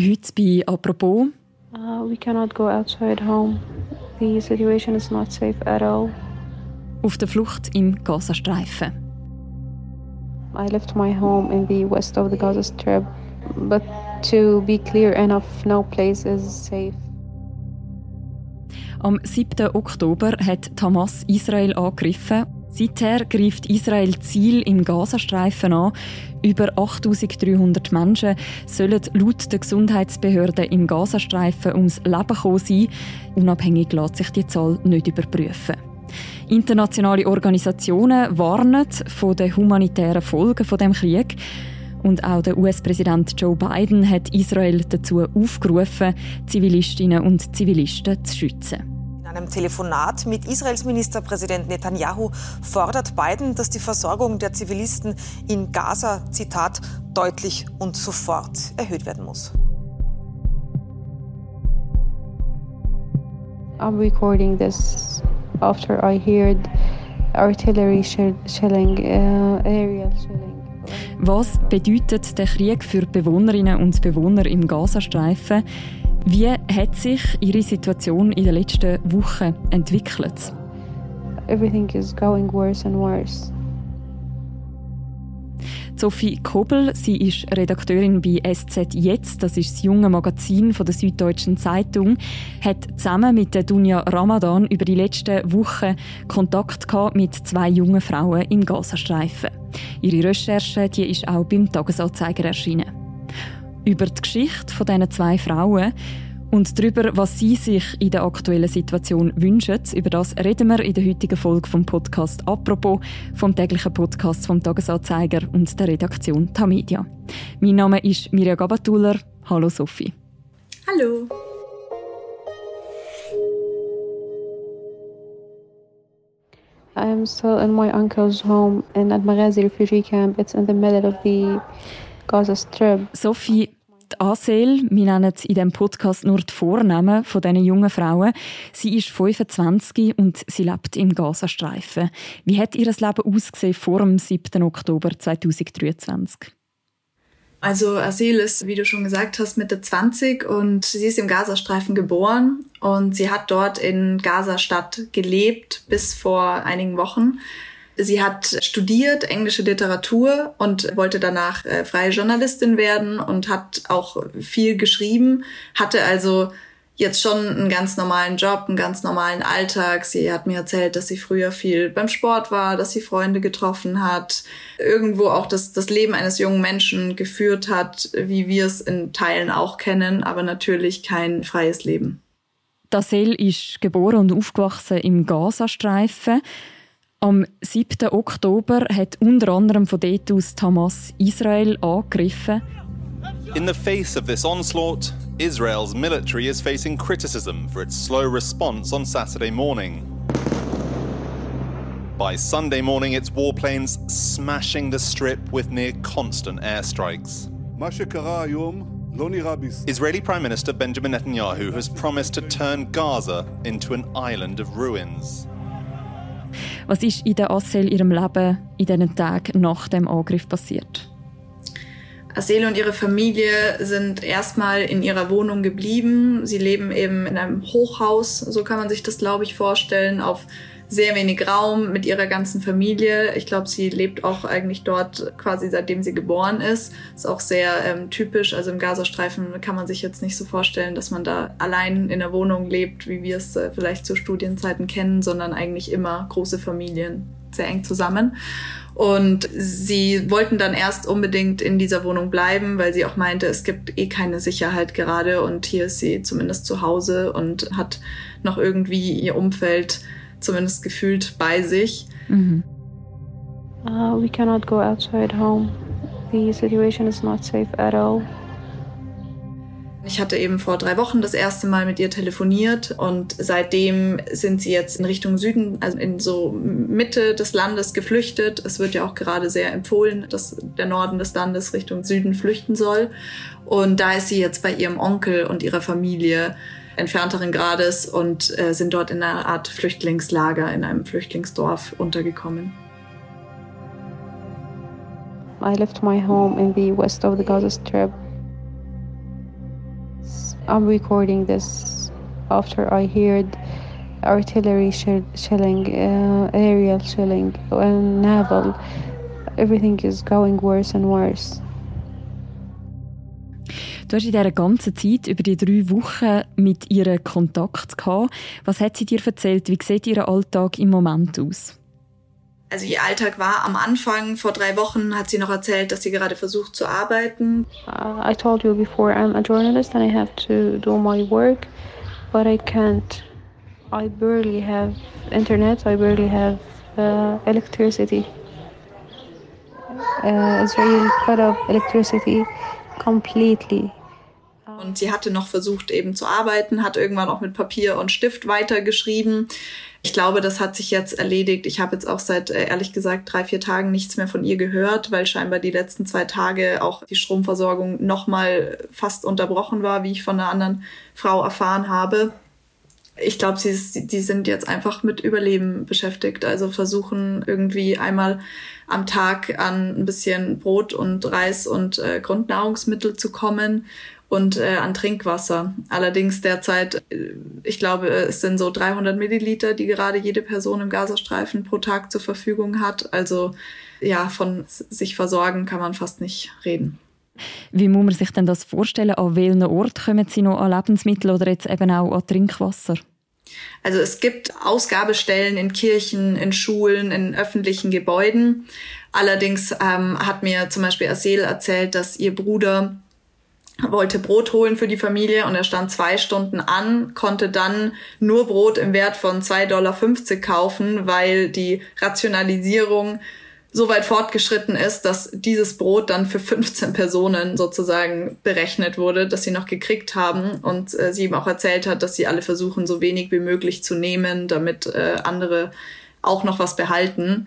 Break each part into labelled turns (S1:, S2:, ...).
S1: Heute bei «Apropos».
S2: Uh, we cannot go outside home. The situation is not safe at all.
S1: Auf der Flucht im Gazastreifen.
S2: I left my home in the west of the Gaza Strip, but to be clear enough, no place is safe.
S1: Am 7. Oktober hat Hamas Israel angegriffen. Seither greift Israel Ziel im Gazastreifen an. Über 8300 Menschen sollen laut der Gesundheitsbehörden im Gazastreifen ums Leben gekommen sein. Unabhängig lässt sich die Zahl nicht überprüfen. Internationale Organisationen warnen von den humanitären Folgen von dem Krieg. Und auch der US-Präsident Joe Biden hat Israel dazu aufgerufen, Zivilistinnen und Zivilisten zu schützen.
S3: In einem Telefonat mit Israels Ministerpräsident Netanyahu fordert Biden, dass die Versorgung der Zivilisten in Gaza, Zitat, deutlich und sofort erhöht werden muss.
S2: I'm recording this after I heard artillery shelling, uh, aerial shelling.
S1: Was bedeutet der Krieg für Bewohnerinnen und Bewohner im Gazastreifen? Wie hat sich Ihre Situation in den letzten Wochen entwickelt?
S2: Everything is going worse and worse.
S1: Sophie Kobel, sie ist Redakteurin bei SZ Jetzt, das ist das junge Magazin von der Süddeutschen Zeitung, hat zusammen mit der Dunja Ramadan über die letzten Wochen Kontakt gehabt mit zwei jungen Frauen im Gazastreifen. Ihre Recherche die ist auch beim Tagesanzeiger erschienen. Über die Geschichte von diesen zwei Frauen und darüber, was Sie sich in der aktuellen Situation wünschen, über das reden wir in der heutigen Folge vom Podcast «Apropos», vom täglichen Podcast vom Tagesanzeiger und der Redaktion Tamedia. Mein Name ist Mirja Gabatuller. Hallo Sophie.
S4: Hallo.
S2: I am still in my uncle's home in Al Maghazi refugee camp. It's in the middle of the Gaza Strip.
S1: Sophie, die Asel, wir nennen in diesem Podcast nur die Vornamen von diesen jungen Frauen. Sie ist 25 und sie lebt im Gazastreifen. Wie hat ihr Leben ausgesehen vor dem 7. Oktober 2023?
S4: Also Asil ist, wie du schon gesagt hast, Mitte 20 und sie ist im Gazastreifen geboren und sie hat dort in Gaza-Stadt gelebt bis vor einigen Wochen. Sie hat studiert englische Literatur und wollte danach äh, freie Journalistin werden und hat auch viel geschrieben, hatte also jetzt schon einen ganz normalen Job, einen ganz normalen Alltag. Sie hat mir erzählt, dass sie früher viel beim Sport war, dass sie Freunde getroffen hat, irgendwo auch das, das Leben eines jungen Menschen geführt hat, wie wir es in Teilen auch kennen, aber natürlich kein freies Leben.
S1: Dasel ist geboren und aufgewachsen im Gazastreifen. Am 7. Oktober hat unter anderem von dort aus Hamas Israel angegriffen.
S5: In the face of this onslaught, Israel's military is facing criticism for its slow response on Saturday morning. By Sunday morning, its warplanes smashing the strip with near constant airstrikes. Israeli Prime Minister Benjamin Netanyahu has promised to turn Gaza into an island of ruins.
S1: Was ist in der Assel ihrem Leben in diesen Tagen nach dem Angriff passiert?
S4: Asele und ihre Familie sind erstmal in ihrer Wohnung geblieben. Sie leben eben in einem Hochhaus, so kann man sich das, glaube ich, vorstellen, auf sehr wenig Raum mit ihrer ganzen Familie. Ich glaube, sie lebt auch eigentlich dort quasi seitdem sie geboren ist. Ist auch sehr ähm, typisch. Also im Gazastreifen kann man sich jetzt nicht so vorstellen, dass man da allein in der Wohnung lebt, wie wir es äh, vielleicht zu Studienzeiten kennen, sondern eigentlich immer große Familien, sehr eng zusammen. Und sie wollten dann erst unbedingt in dieser Wohnung bleiben, weil sie auch meinte, es gibt eh keine Sicherheit gerade und hier ist sie zumindest zu Hause und hat noch irgendwie ihr Umfeld zumindest gefühlt bei sich.
S2: Mhm. Uh, we cannot go outside home. The situation is not safe at all.
S4: Ich hatte eben vor drei Wochen das erste Mal mit ihr telefoniert und seitdem sind sie jetzt in Richtung Süden, also in so Mitte des Landes geflüchtet. Es wird ja auch gerade sehr empfohlen, dass der Norden des Landes Richtung Süden flüchten soll. Und da ist sie jetzt bei ihrem Onkel und ihrer Familie entfernteren Grades und äh, sind dort in einer Art Flüchtlingslager in einem Flüchtlingsdorf untergekommen.
S2: I left my home in the west of the Gaza Strip I'm recording this after I heard artillery shell shelling, uh, aerial shelling, and naval. Everything is going worse and worse.
S1: Du hast in dieser ganzen Zeit, über die drei Wochen, mit ihr Kontakt gehabt. Was hat sie dir erzählt? Wie sieht ihr Alltag im Moment aus?
S4: Also ihr Alltag war am Anfang, vor drei Wochen hat sie noch erzählt, dass sie gerade versucht zu arbeiten.
S2: Uh, I told you before I'm a journalist and I have to do my work, but I can't. I barely have internet, I barely have uh, electricity. Uh, Israel cut off electricity completely.
S4: Und sie hatte noch versucht eben zu arbeiten, hat irgendwann auch mit Papier und Stift weitergeschrieben. Ich glaube, das hat sich jetzt erledigt. Ich habe jetzt auch seit, äh, ehrlich gesagt, drei, vier Tagen nichts mehr von ihr gehört, weil scheinbar die letzten zwei Tage auch die Stromversorgung nochmal fast unterbrochen war, wie ich von einer anderen Frau erfahren habe. Ich glaube, sie, die sind jetzt einfach mit Überleben beschäftigt. Also versuchen irgendwie einmal am Tag an ein bisschen Brot und Reis und äh, Grundnahrungsmittel zu kommen und äh, an Trinkwasser. Allerdings derzeit, äh, ich glaube, es sind so 300 Milliliter, die gerade jede Person im Gazastreifen pro Tag zur Verfügung hat. Also ja, von sich versorgen kann man fast nicht reden.
S1: Wie muss man sich denn das vorstellen? An welchen Ort kommen Sie noch an Lebensmittel oder jetzt eben auch an Trinkwasser?
S4: Also es gibt Ausgabestellen in Kirchen, in Schulen, in öffentlichen Gebäuden. Allerdings ähm, hat mir zum Beispiel Asel erzählt, dass ihr Bruder wollte Brot holen für die Familie und er stand zwei Stunden an, konnte dann nur Brot im Wert von 2,50 Dollar kaufen, weil die Rationalisierung so weit fortgeschritten ist, dass dieses Brot dann für 15 Personen sozusagen berechnet wurde, dass sie noch gekriegt haben und äh, sie ihm auch erzählt hat, dass sie alle versuchen, so wenig wie möglich zu nehmen, damit äh, andere auch noch was behalten.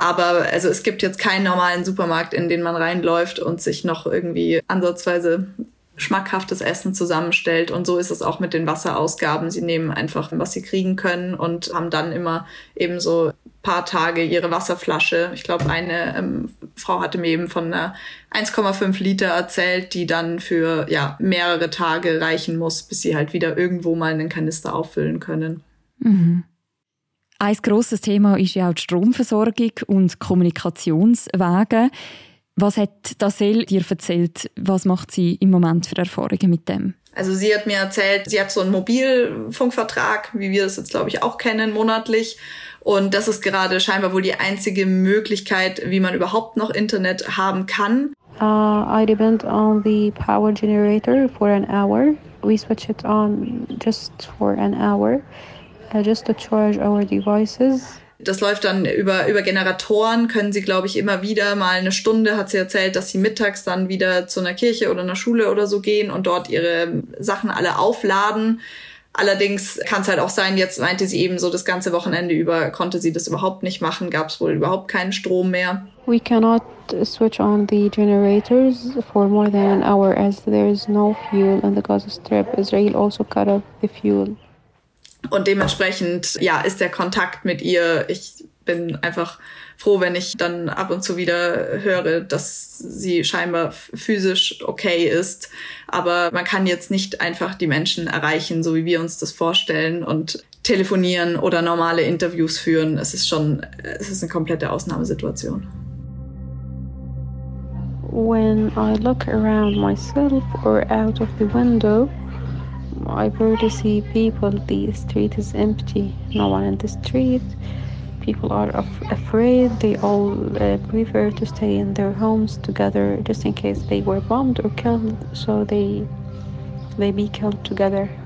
S4: Aber also es gibt jetzt keinen normalen Supermarkt, in den man reinläuft und sich noch irgendwie ansatzweise schmackhaftes Essen zusammenstellt. Und so ist es auch mit den Wasserausgaben. Sie nehmen einfach, was sie kriegen können und haben dann immer eben so paar Tage ihre Wasserflasche. Ich glaube, eine ähm, Frau hatte mir eben von einer 1,5 Liter erzählt, die dann für ja mehrere Tage reichen muss, bis sie halt wieder irgendwo mal einen Kanister auffüllen können.
S1: Mhm. Ein grosses Thema ist ja auch die Stromversorgung und Kommunikationswege. Was hat Dasel dir erzählt? Was macht sie im Moment für Erfahrungen mit dem?
S4: Also sie hat mir erzählt, sie hat so einen Mobilfunkvertrag, wie wir das jetzt glaube ich auch kennen, monatlich. Und das ist gerade scheinbar wohl die einzige Möglichkeit, wie man überhaupt noch Internet haben kann.
S2: Uh, I depend on the power generator for an hour. We switch it on just for an hour, just to charge our devices.
S4: Das läuft dann über, über Generatoren, können sie, glaube ich, immer wieder mal eine Stunde, hat sie erzählt, dass sie mittags dann wieder zu einer Kirche oder einer Schule oder so gehen und dort ihre Sachen alle aufladen. Allerdings kann es halt auch sein, jetzt meinte sie eben so, das ganze Wochenende über konnte sie das überhaupt nicht machen, gab es wohl überhaupt keinen Strom mehr.
S2: We cannot switch on the generators for more than an hour as there is no fuel in the Gaza Strip. Israel also cut off the fuel.
S4: Und dementsprechend, ja, ist der Kontakt mit ihr, ich bin einfach froh, wenn ich dann ab und zu wieder höre, dass sie scheinbar physisch okay ist. Aber man kann jetzt nicht einfach die Menschen erreichen, so wie wir uns das vorstellen und telefonieren oder normale Interviews führen. Es ist schon, es ist eine komplette Ausnahmesituation.
S2: When I look around myself or out of the window, I barely see people. The street is empty. No one in the street. People are af- afraid. They all uh, prefer to stay in their homes together just in case they were bombed or killed. So they they be killed together.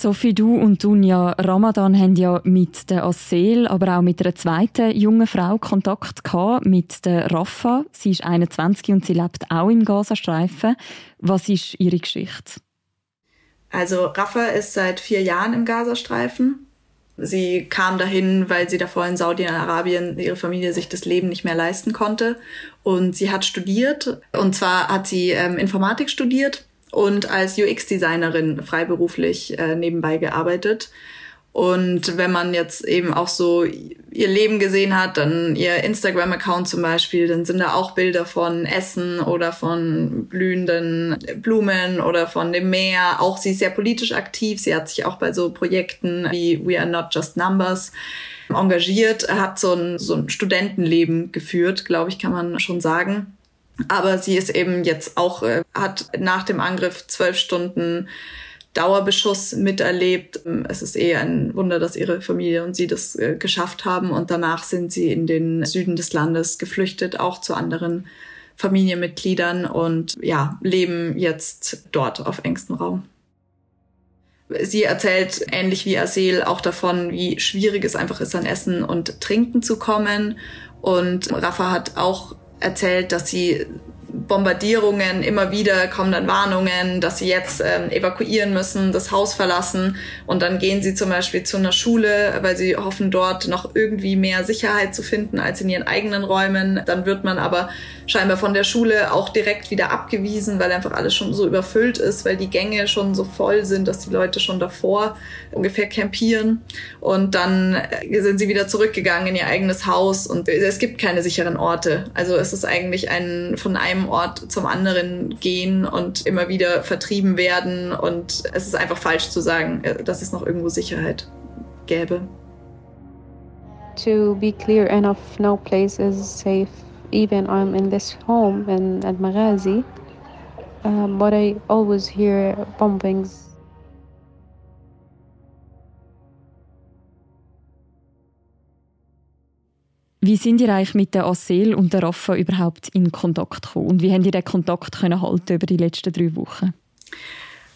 S1: Sophie, du und Dunja Ramadan haben ja mit der Assel, aber auch mit einer zweiten jungen Frau Kontakt gehabt, mit der Rafa. Sie ist 21 und sie lebt auch im Gazastreifen. Was ist ihre Geschichte?
S4: Also Rafa ist seit vier Jahren im Gazastreifen. Sie kam dahin, weil sie davor in Saudi-Arabien ihre Familie sich das Leben nicht mehr leisten konnte. Und sie hat studiert. Und zwar hat sie ähm, Informatik studiert und als UX-Designerin freiberuflich äh, nebenbei gearbeitet. Und wenn man jetzt eben auch so ihr Leben gesehen hat, dann ihr Instagram-Account zum Beispiel, dann sind da auch Bilder von Essen oder von blühenden Blumen oder von dem Meer. Auch sie ist sehr politisch aktiv. Sie hat sich auch bei so Projekten wie We Are Not Just Numbers engagiert, hat so ein, so ein Studentenleben geführt, glaube ich, kann man schon sagen. Aber sie ist eben jetzt auch, äh, hat nach dem Angriff zwölf Stunden Dauerbeschuss miterlebt. Es ist eher ein Wunder, dass ihre Familie und sie das äh, geschafft haben. Und danach sind sie in den Süden des Landes geflüchtet, auch zu anderen Familienmitgliedern und ja, leben jetzt dort auf engstem Raum. Sie erzählt ähnlich wie Asel auch davon, wie schwierig es einfach ist, an Essen und Trinken zu kommen. Und Rafa hat auch erzählt, dass sie Bombardierungen, immer wieder kommen dann Warnungen, dass sie jetzt ähm, evakuieren müssen, das Haus verlassen und dann gehen sie zum Beispiel zu einer Schule, weil sie hoffen dort noch irgendwie mehr Sicherheit zu finden als in ihren eigenen Räumen. Dann wird man aber scheinbar von der Schule auch direkt wieder abgewiesen, weil einfach alles schon so überfüllt ist, weil die Gänge schon so voll sind, dass die Leute schon davor ungefähr campieren und dann äh, sind sie wieder zurückgegangen in ihr eigenes Haus und es gibt keine sicheren Orte. Also es ist eigentlich ein von einem Ort zum anderen gehen und immer wieder vertrieben werden. Und es ist einfach falsch zu sagen, äh, dass es noch irgendwo Sicherheit gäbe.
S2: To be clear enough, no place is safe. Even I'm in this home in Al Maghazi, um, but I always hear bombings
S1: Wie sind ihr eigentlich mit der Assel und der Rafa überhaupt in Kontakt gekommen? Und wie haben ihr den Kontakt können halten über die letzten drei Wochen?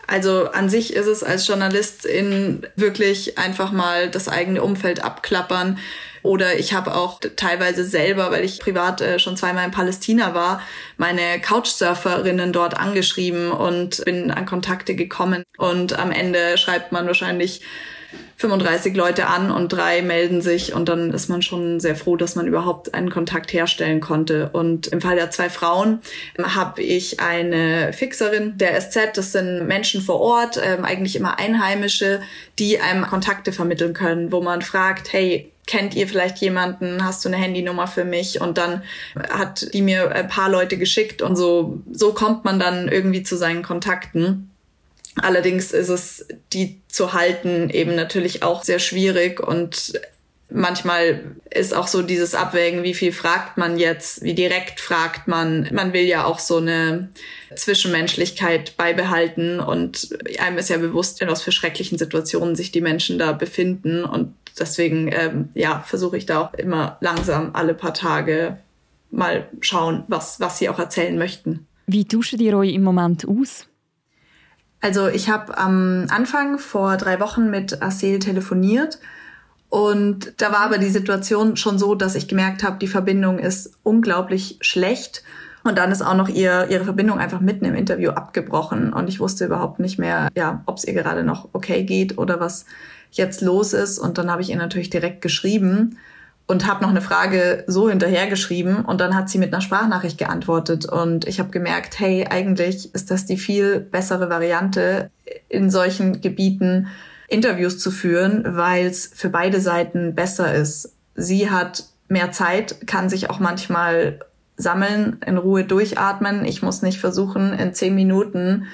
S4: Also an sich ist es als Journalistin wirklich einfach mal das eigene Umfeld abklappern. Oder ich habe auch teilweise selber, weil ich privat äh, schon zweimal in Palästina war, meine Couchsurferinnen dort angeschrieben und bin an Kontakte gekommen. Und am Ende schreibt man wahrscheinlich 35 Leute an und drei melden sich und dann ist man schon sehr froh, dass man überhaupt einen Kontakt herstellen konnte. Und im Fall der zwei Frauen ähm, habe ich eine Fixerin der SZ, das sind Menschen vor Ort, ähm, eigentlich immer Einheimische, die einem Kontakte vermitteln können, wo man fragt, hey, kennt ihr vielleicht jemanden, hast du eine Handynummer für mich? Und dann hat die mir ein paar Leute geschickt und so, so kommt man dann irgendwie zu seinen Kontakten. Allerdings ist es, die zu halten, eben natürlich auch sehr schwierig und manchmal ist auch so dieses Abwägen, wie viel fragt man jetzt, wie direkt fragt man. Man will ja auch so eine Zwischenmenschlichkeit beibehalten und einem ist ja bewusst, in was für schrecklichen Situationen sich die Menschen da befinden und deswegen, ähm, ja, versuche ich da auch immer langsam alle paar Tage mal schauen, was, was sie auch erzählen möchten.
S1: Wie duschen die euch im Moment aus?
S4: Also ich habe am Anfang vor drei Wochen mit Asel telefoniert und da war aber die Situation schon so, dass ich gemerkt habe, die Verbindung ist unglaublich schlecht. Und dann ist auch noch ihr, ihre Verbindung einfach mitten im Interview abgebrochen. Und ich wusste überhaupt nicht mehr, ja, ob es ihr gerade noch okay geht oder was jetzt los ist. Und dann habe ich ihr natürlich direkt geschrieben und habe noch eine Frage so hinterhergeschrieben und dann hat sie mit einer Sprachnachricht geantwortet und ich habe gemerkt, hey, eigentlich ist das die viel bessere Variante in solchen Gebieten Interviews zu führen, weil es für beide Seiten besser ist. Sie hat mehr Zeit, kann sich auch manchmal sammeln, in Ruhe durchatmen. Ich muss nicht versuchen, in zehn Minuten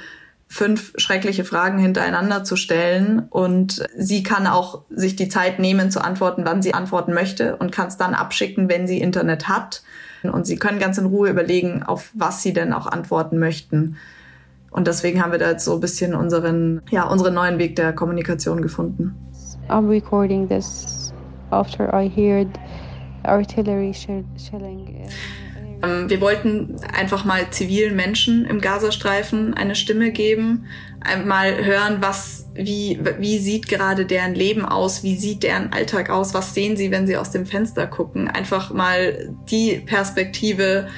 S4: fünf schreckliche Fragen hintereinander zu stellen und sie kann auch sich die Zeit nehmen zu antworten, wann sie antworten möchte und kann es dann abschicken, wenn sie Internet hat. Und sie können ganz in Ruhe überlegen, auf was sie denn auch antworten möchten. Und deswegen haben wir da jetzt so ein bisschen unseren, ja, unseren neuen Weg der Kommunikation gefunden.
S2: I'm recording this after I heard artillery shelling.
S4: Ähm, wir wollten einfach mal zivilen Menschen im Gazastreifen eine Stimme geben, mal hören, was, wie, wie sieht gerade deren Leben aus, wie sieht deren Alltag aus, was sehen sie, wenn sie aus dem Fenster gucken. Einfach mal die Perspektive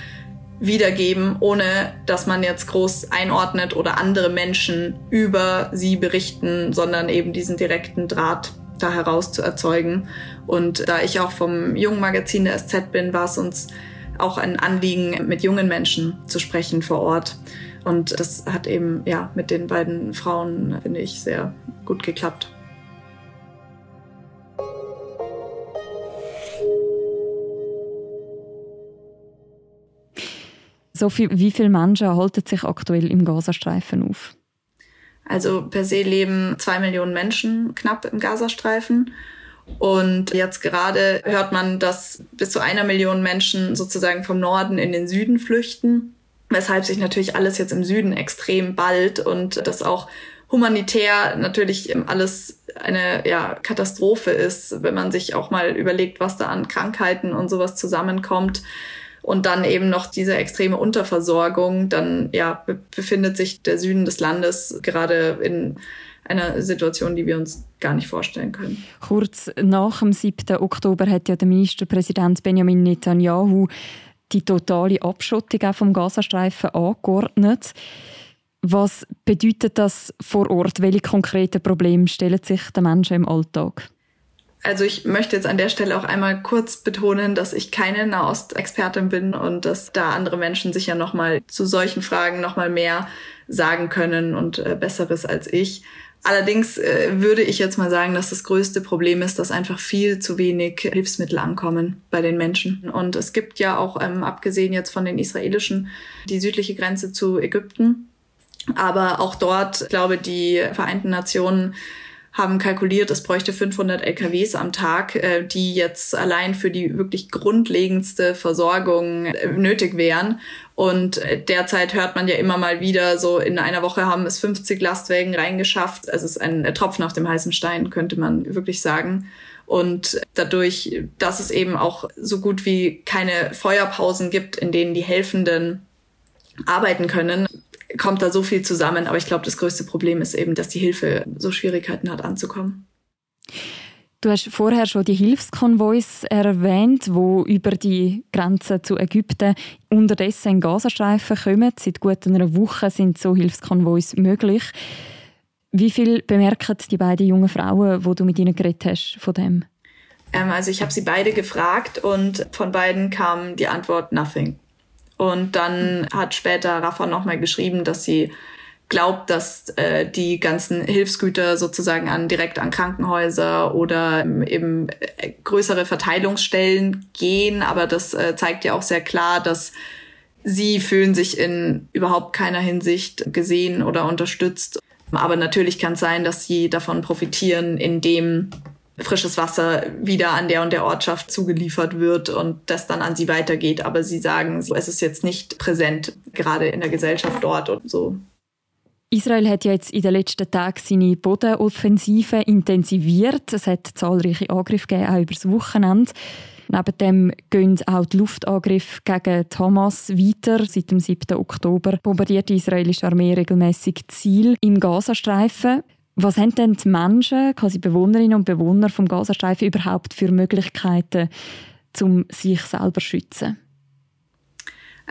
S4: wiedergeben, ohne dass man jetzt groß einordnet oder andere Menschen über sie berichten, sondern eben diesen direkten Draht da heraus zu erzeugen. Und da ich auch vom jungen Magazin der SZ bin, war es uns auch ein Anliegen, mit jungen Menschen zu sprechen vor Ort. Und das hat eben ja mit den beiden Frauen, finde ich, sehr gut geklappt.
S1: Sophie, wie viele Menschen halten sich aktuell im Gazastreifen auf?
S4: Also per se leben zwei Millionen Menschen knapp im Gazastreifen. Und jetzt gerade hört man, dass bis zu einer Million Menschen sozusagen vom Norden in den Süden flüchten, weshalb sich natürlich alles jetzt im Süden extrem ballt und das auch humanitär natürlich alles eine ja, Katastrophe ist, wenn man sich auch mal überlegt, was da an Krankheiten und sowas zusammenkommt. Und dann eben noch diese extreme Unterversorgung, dann ja, befindet sich der Süden des Landes gerade in einer Situation, die wir uns gar nicht vorstellen können.
S1: Kurz nach dem 7. Oktober hat ja der Ministerpräsident Benjamin Netanyahu die totale Abschottung vom Gazastreifen angeordnet. Was bedeutet das vor Ort? Welche konkreten Probleme stellen sich den Menschen im Alltag?
S4: Also ich möchte jetzt an der Stelle auch einmal kurz betonen, dass ich keine Nahost-Expertin bin und dass da andere Menschen sicher noch mal zu solchen Fragen noch mal mehr sagen können und äh, besseres als ich. Allerdings äh, würde ich jetzt mal sagen, dass das größte Problem ist, dass einfach viel zu wenig Hilfsmittel ankommen bei den Menschen. Und es gibt ja auch, ähm, abgesehen jetzt von den israelischen, die südliche Grenze zu Ägypten. Aber auch dort, ich glaube, die Vereinten Nationen haben kalkuliert, es bräuchte 500 LKWs am Tag, äh, die jetzt allein für die wirklich grundlegendste Versorgung äh, nötig wären. Und äh, derzeit hört man ja immer mal wieder, so in einer Woche haben es 50 Lastwagen reingeschafft. Also es ist ein Tropfen auf dem heißen Stein, könnte man wirklich sagen. Und dadurch, dass es eben auch so gut wie keine Feuerpausen gibt, in denen die Helfenden arbeiten können, kommt da so viel zusammen. Aber ich glaube, das größte Problem ist eben, dass die Hilfe so Schwierigkeiten hat anzukommen.
S1: Du hast vorher schon die Hilfskonvois erwähnt, wo über die Grenze zu Ägypten unterdessen in Gazastreifen kommen. Seit gut einer Woche sind so Hilfskonvois möglich. Wie viel bemerken die beiden jungen Frauen, wo du mit ihnen geredet hast, von dem?
S4: Ähm, also ich habe sie beide gefragt und von beiden kam die Antwort Nothing. Und dann hat später Rafa nochmal geschrieben, dass sie glaubt, dass äh, die ganzen Hilfsgüter sozusagen an direkt an Krankenhäuser oder eben äh, größere Verteilungsstellen gehen. Aber das äh, zeigt ja auch sehr klar, dass sie fühlen sich in überhaupt keiner Hinsicht gesehen oder unterstützt. Aber natürlich kann es sein, dass sie davon profitieren, indem frisches Wasser wieder an der und der Ortschaft zugeliefert wird und das dann an sie weitergeht. Aber sie sagen, es ist jetzt nicht präsent, gerade in der Gesellschaft dort und so.
S1: Israel hat ja jetzt in den letzten Tagen seine Bodenoffensive intensiviert. Es hat zahlreiche Angriffe gegeben, auch über das Wochenende. Neben dem gehen auch die Luftangriffe gegen Hamas weiter. Seit dem 7. Oktober bombardiert die israelische Armee regelmäßig Ziel im Gazastreifen. Was haben denn die Menschen, quasi Bewohnerinnen und Bewohner vom Gazastreifen überhaupt für Möglichkeiten, um sich selber zu schützen?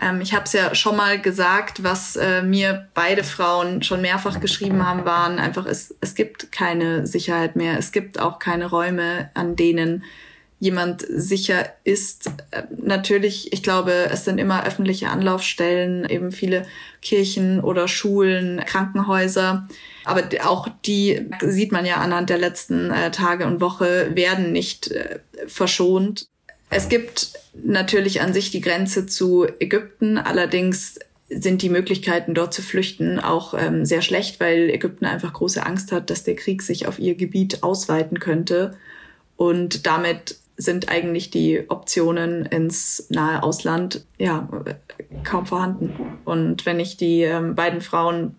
S4: Ähm, ich habe es ja schon mal gesagt, was äh, mir beide Frauen schon mehrfach geschrieben haben, waren einfach, es, es gibt keine Sicherheit mehr. Es gibt auch keine Räume, an denen jemand sicher ist. Äh, natürlich, ich glaube, es sind immer öffentliche Anlaufstellen, eben viele Kirchen oder Schulen, Krankenhäuser. Aber auch die sieht man ja anhand der letzten äh, Tage und Woche werden nicht äh, verschont. Es gibt natürlich an sich die Grenze zu Ägypten, allerdings sind die Möglichkeiten dort zu flüchten auch ähm, sehr schlecht, weil Ägypten einfach große Angst hat, dass der Krieg sich auf ihr Gebiet ausweiten könnte. Und damit sind eigentlich die Optionen ins nahe Ausland ja kaum vorhanden. Und wenn ich die ähm, beiden Frauen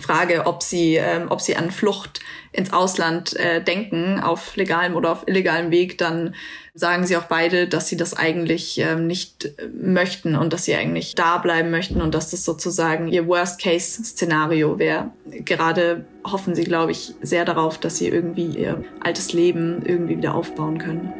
S4: frage, ob sie, ähm, ob sie an Flucht ins Ausland äh, denken, auf legalem oder auf illegalem Weg, dann sagen sie auch beide, dass sie das eigentlich ähm, nicht möchten und dass sie eigentlich da bleiben möchten und dass das sozusagen ihr Worst-Case-Szenario wäre. Gerade hoffen sie, glaube ich, sehr darauf, dass sie irgendwie ihr altes Leben irgendwie wieder aufbauen können.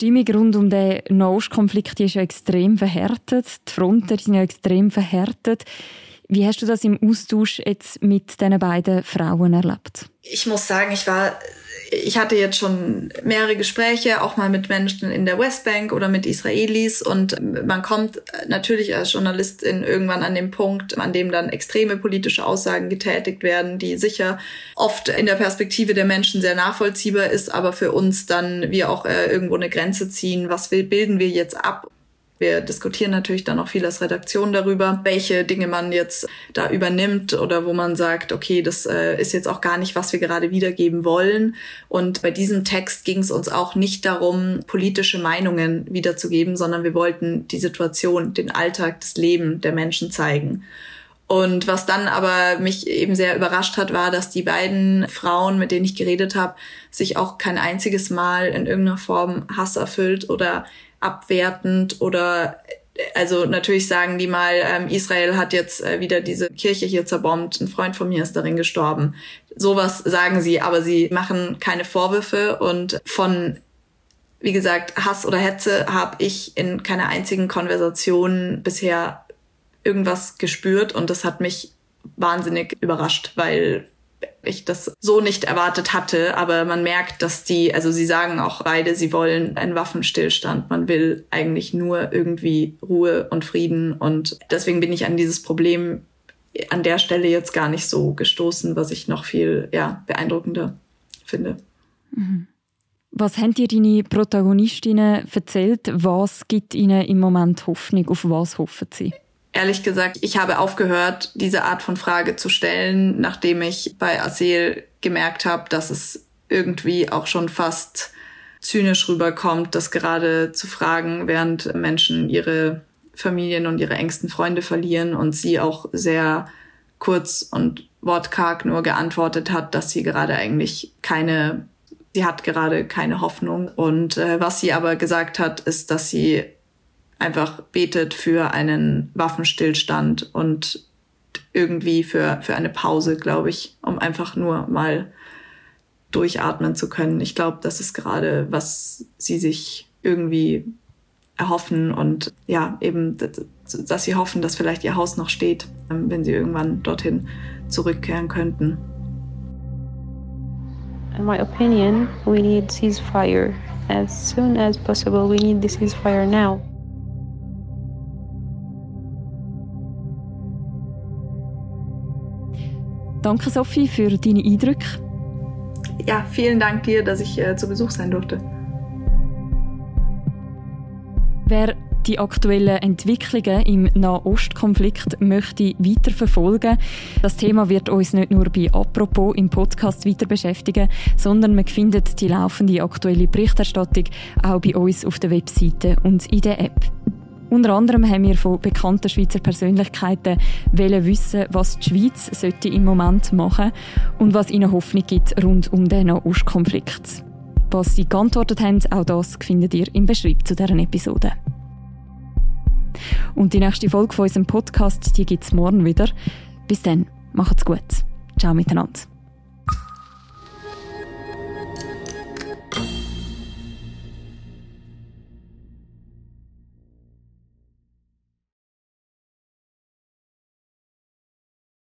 S1: Stimmung rund um den Nahostkonflikt ist ja extrem verhärtet. Die Fronten sind ja extrem verhärtet. Wie hast du das im Austausch jetzt mit diesen beiden Frauen erlebt?
S4: Ich muss sagen, ich war ich hatte jetzt schon mehrere Gespräche, auch mal mit Menschen in der Westbank oder mit Israelis und man kommt natürlich als Journalistin irgendwann an den Punkt, an dem dann extreme politische Aussagen getätigt werden, die sicher oft in der Perspektive der Menschen sehr nachvollziehbar ist, aber für uns dann wir auch äh, irgendwo eine Grenze ziehen. Was bilden wir jetzt ab? Wir diskutieren natürlich dann auch viel als Redaktion darüber, welche Dinge man jetzt da übernimmt oder wo man sagt, okay, das äh, ist jetzt auch gar nicht, was wir gerade wiedergeben wollen. Und bei diesem Text ging es uns auch nicht darum, politische Meinungen wiederzugeben, sondern wir wollten die Situation, den Alltag, das Leben der Menschen zeigen. Und was dann aber mich eben sehr überrascht hat, war, dass die beiden Frauen, mit denen ich geredet habe, sich auch kein einziges Mal in irgendeiner Form Hass erfüllt oder abwertend oder also natürlich sagen die mal, ähm, Israel hat jetzt äh, wieder diese Kirche hier zerbombt, ein Freund von mir ist darin gestorben. Sowas sagen sie, aber sie machen keine Vorwürfe und von, wie gesagt, Hass oder Hetze habe ich in keiner einzigen Konversation bisher irgendwas gespürt und das hat mich wahnsinnig überrascht, weil ich das so nicht erwartet hatte, aber man merkt, dass die, also sie sagen auch beide, sie wollen einen Waffenstillstand. Man will eigentlich nur irgendwie Ruhe und Frieden und deswegen bin ich an dieses Problem an der Stelle jetzt gar nicht so gestoßen, was ich noch viel ja, beeindruckender finde.
S1: Mhm. Was haben dir deine Protagonistinnen erzählt? Was gibt ihnen im Moment Hoffnung? Auf was hoffen sie?
S4: Ehrlich gesagt, ich habe aufgehört, diese Art von Frage zu stellen, nachdem ich bei Aseel gemerkt habe, dass es irgendwie auch schon fast zynisch rüberkommt, das gerade zu fragen, während Menschen ihre Familien und ihre engsten Freunde verlieren und sie auch sehr kurz und wortkarg nur geantwortet hat, dass sie gerade eigentlich keine, sie hat gerade keine Hoffnung. Und äh, was sie aber gesagt hat, ist, dass sie einfach betet für einen Waffenstillstand und irgendwie für, für eine Pause, glaube ich, um einfach nur mal durchatmen zu können. Ich glaube, das ist gerade, was sie sich irgendwie erhoffen und ja, eben, dass sie hoffen, dass vielleicht ihr Haus noch steht, ähm, wenn sie irgendwann dorthin zurückkehren könnten.
S2: In my opinion, we need ceasefire as soon as possible. We need the ceasefire now.
S1: Danke, Sophie, für deine Eindrücke.
S4: Ja, vielen Dank dir, dass ich äh, zu Besuch sein durfte.
S1: Wer die aktuellen Entwicklungen im Nahostkonflikt möchte weiter verfolgen. Das Thema wird uns nicht nur bei Apropos im Podcast weiter beschäftigen, sondern man findet die laufende aktuelle Berichterstattung auch bei uns auf der Webseite und in der App. Unter anderem haben wir von bekannten Schweizer Persönlichkeiten wissen, was die Schweiz sollte im Moment machen und was ihnen Hoffnung gibt rund um den Nahostkonflikt. Was sie geantwortet haben, auch das findet ihr im Beschreibung zu deren Episode. Und die nächste Folge von unserem Podcast, die gibt es morgen wieder. Bis dann, macht's gut. Ciao miteinander.